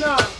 nine,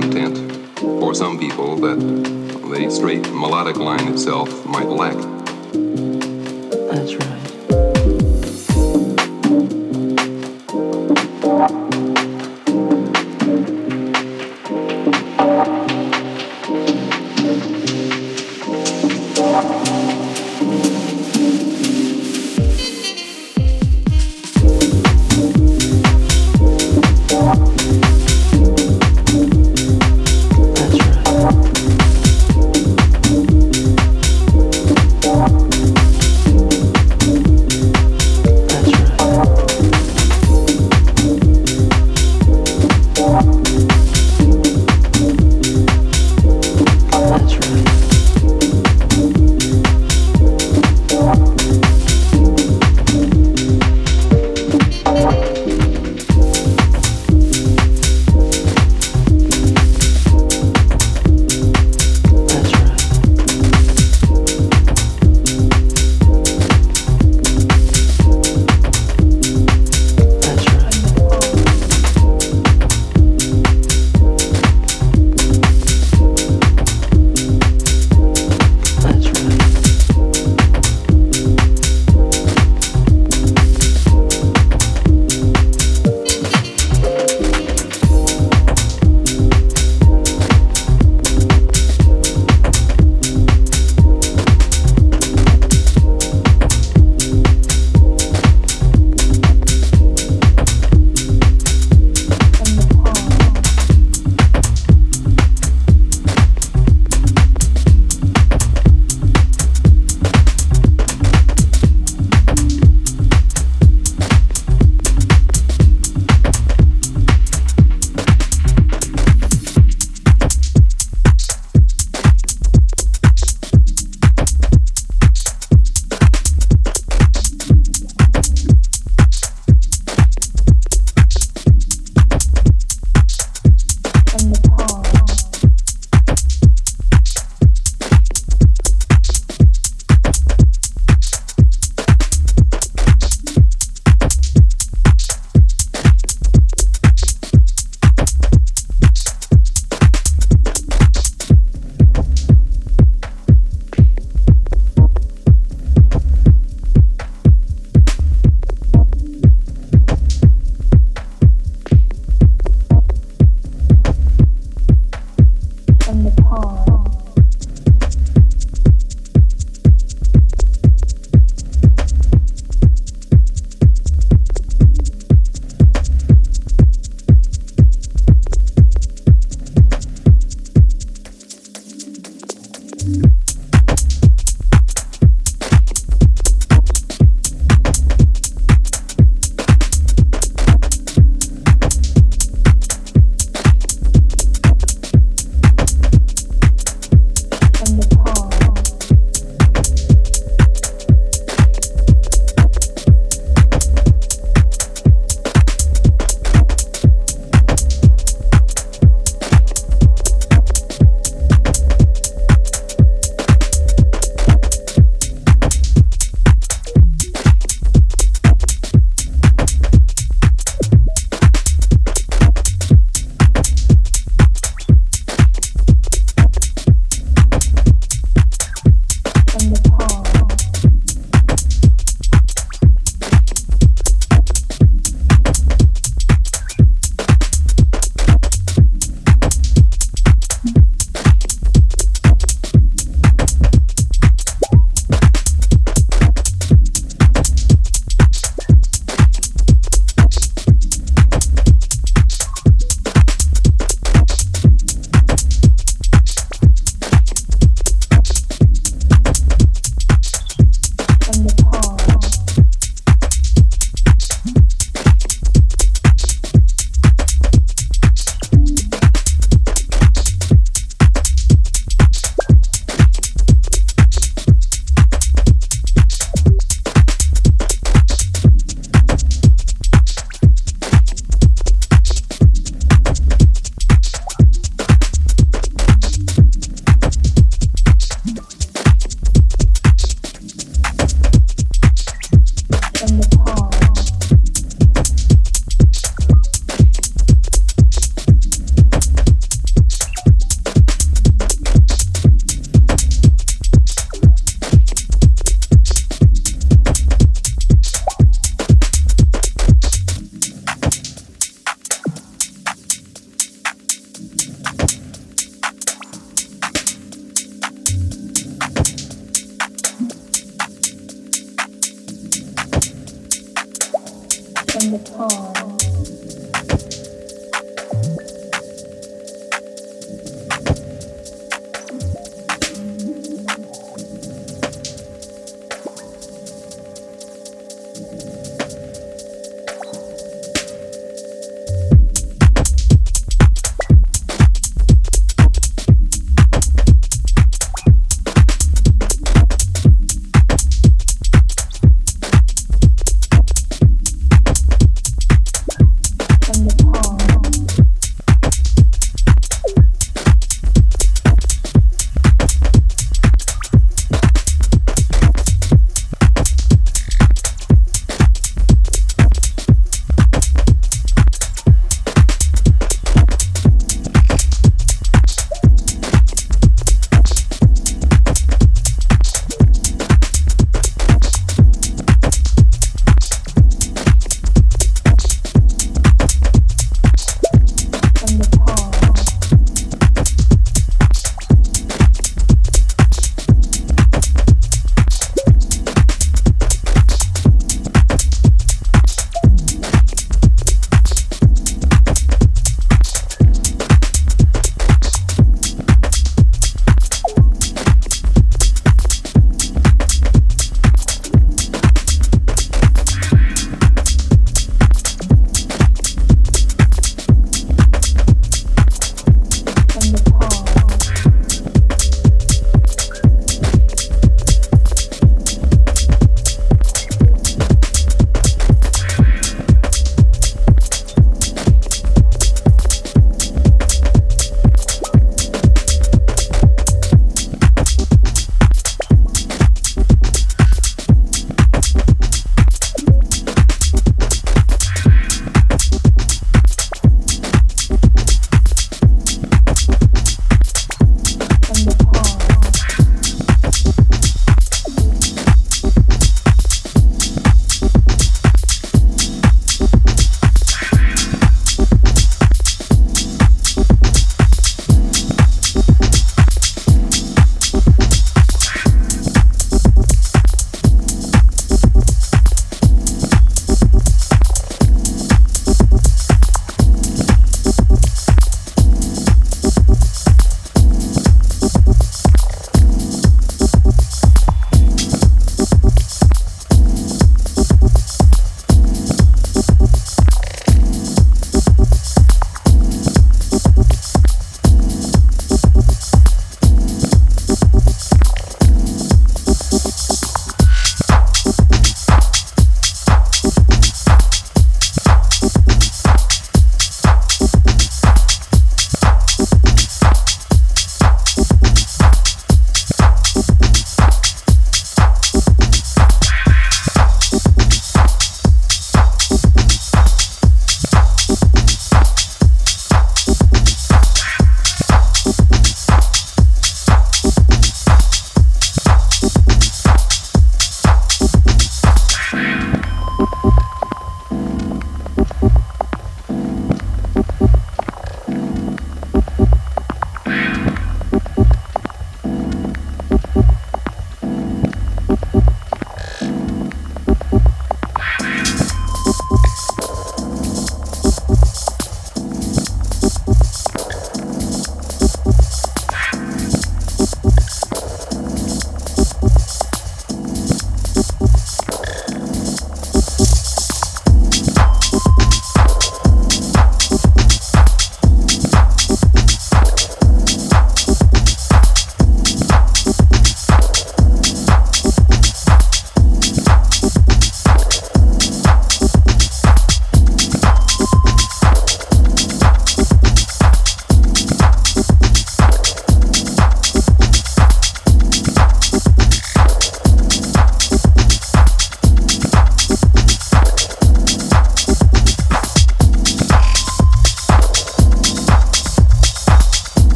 content for some people that the straight melodic line itself might lack.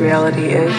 Reality is.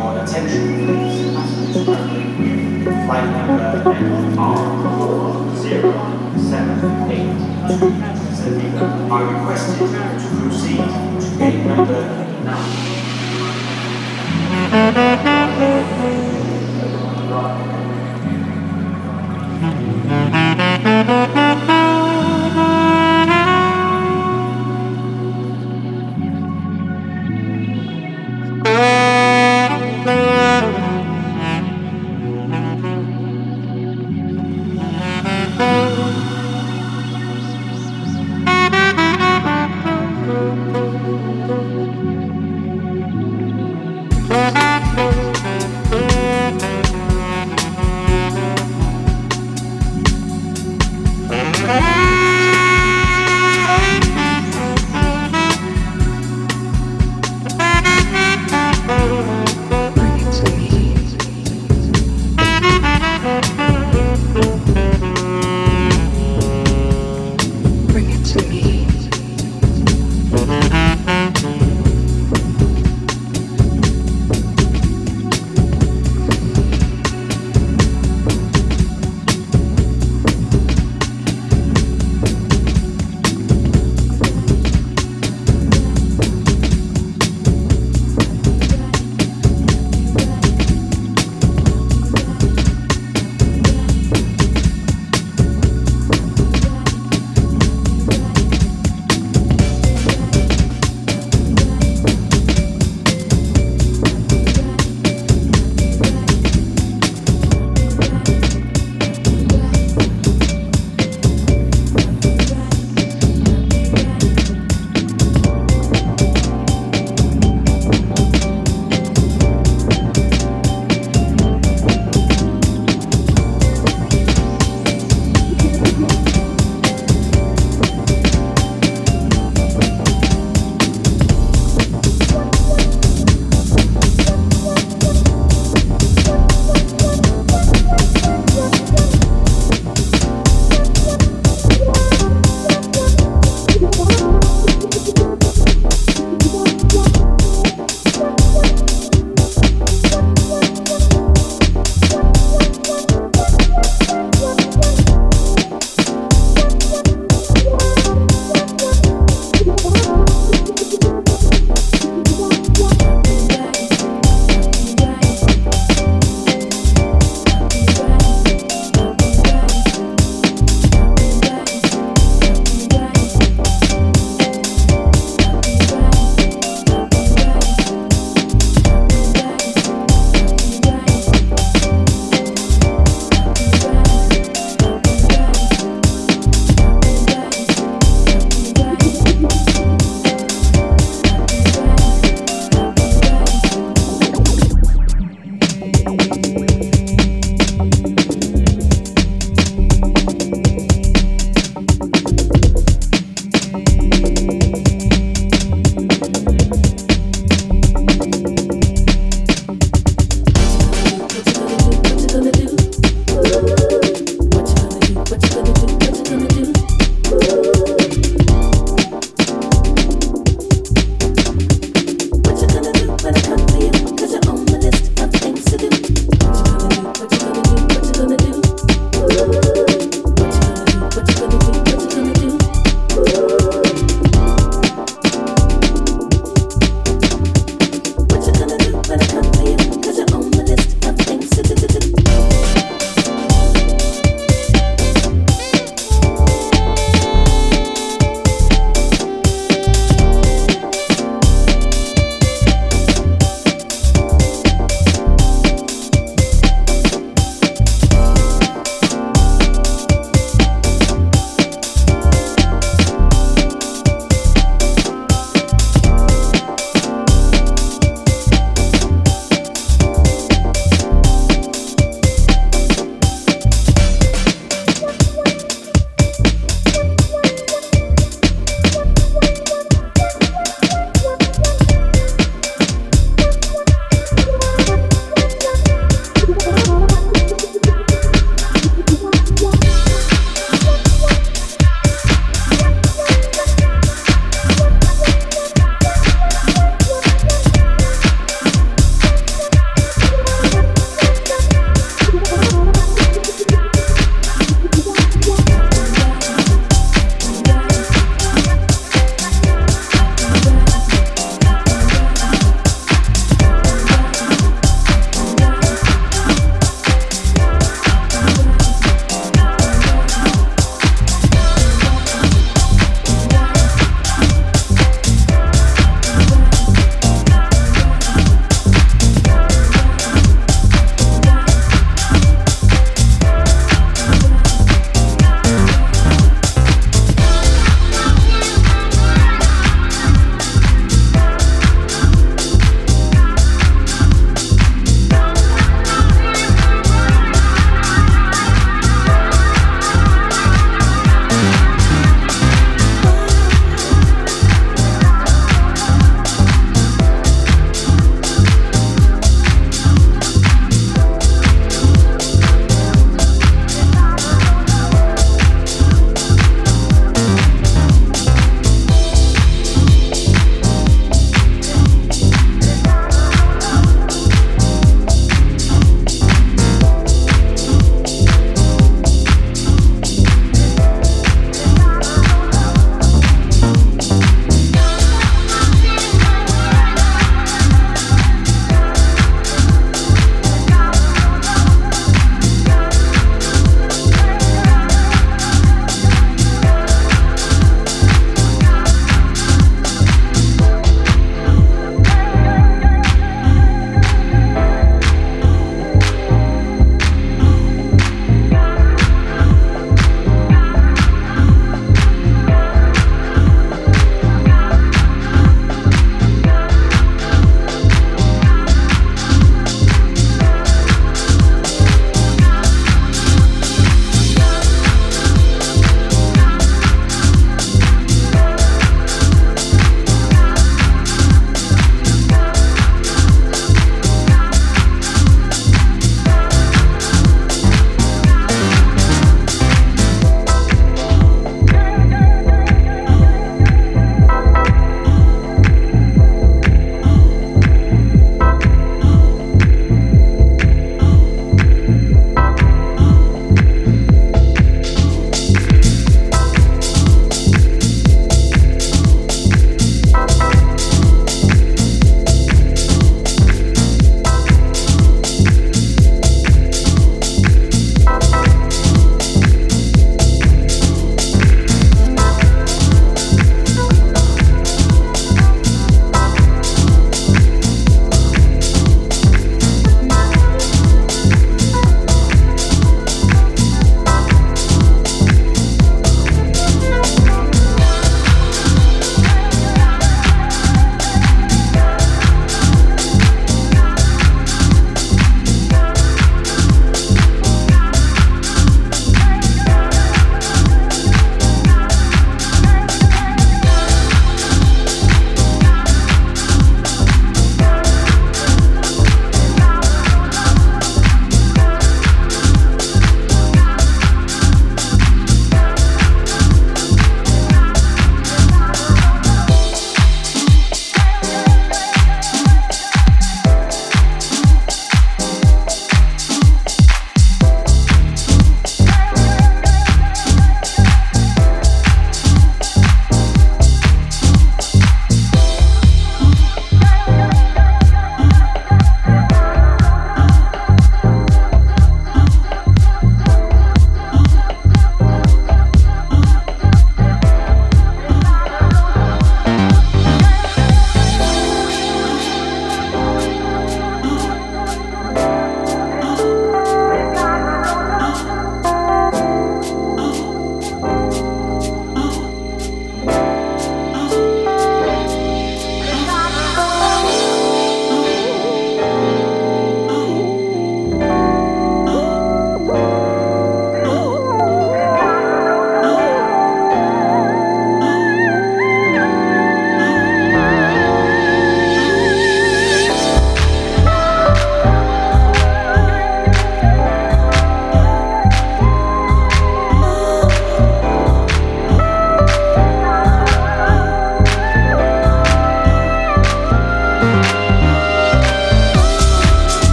your attention, please. Flight number NR078 are requested to proceed to gate number 9.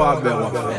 Wabella.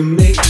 You make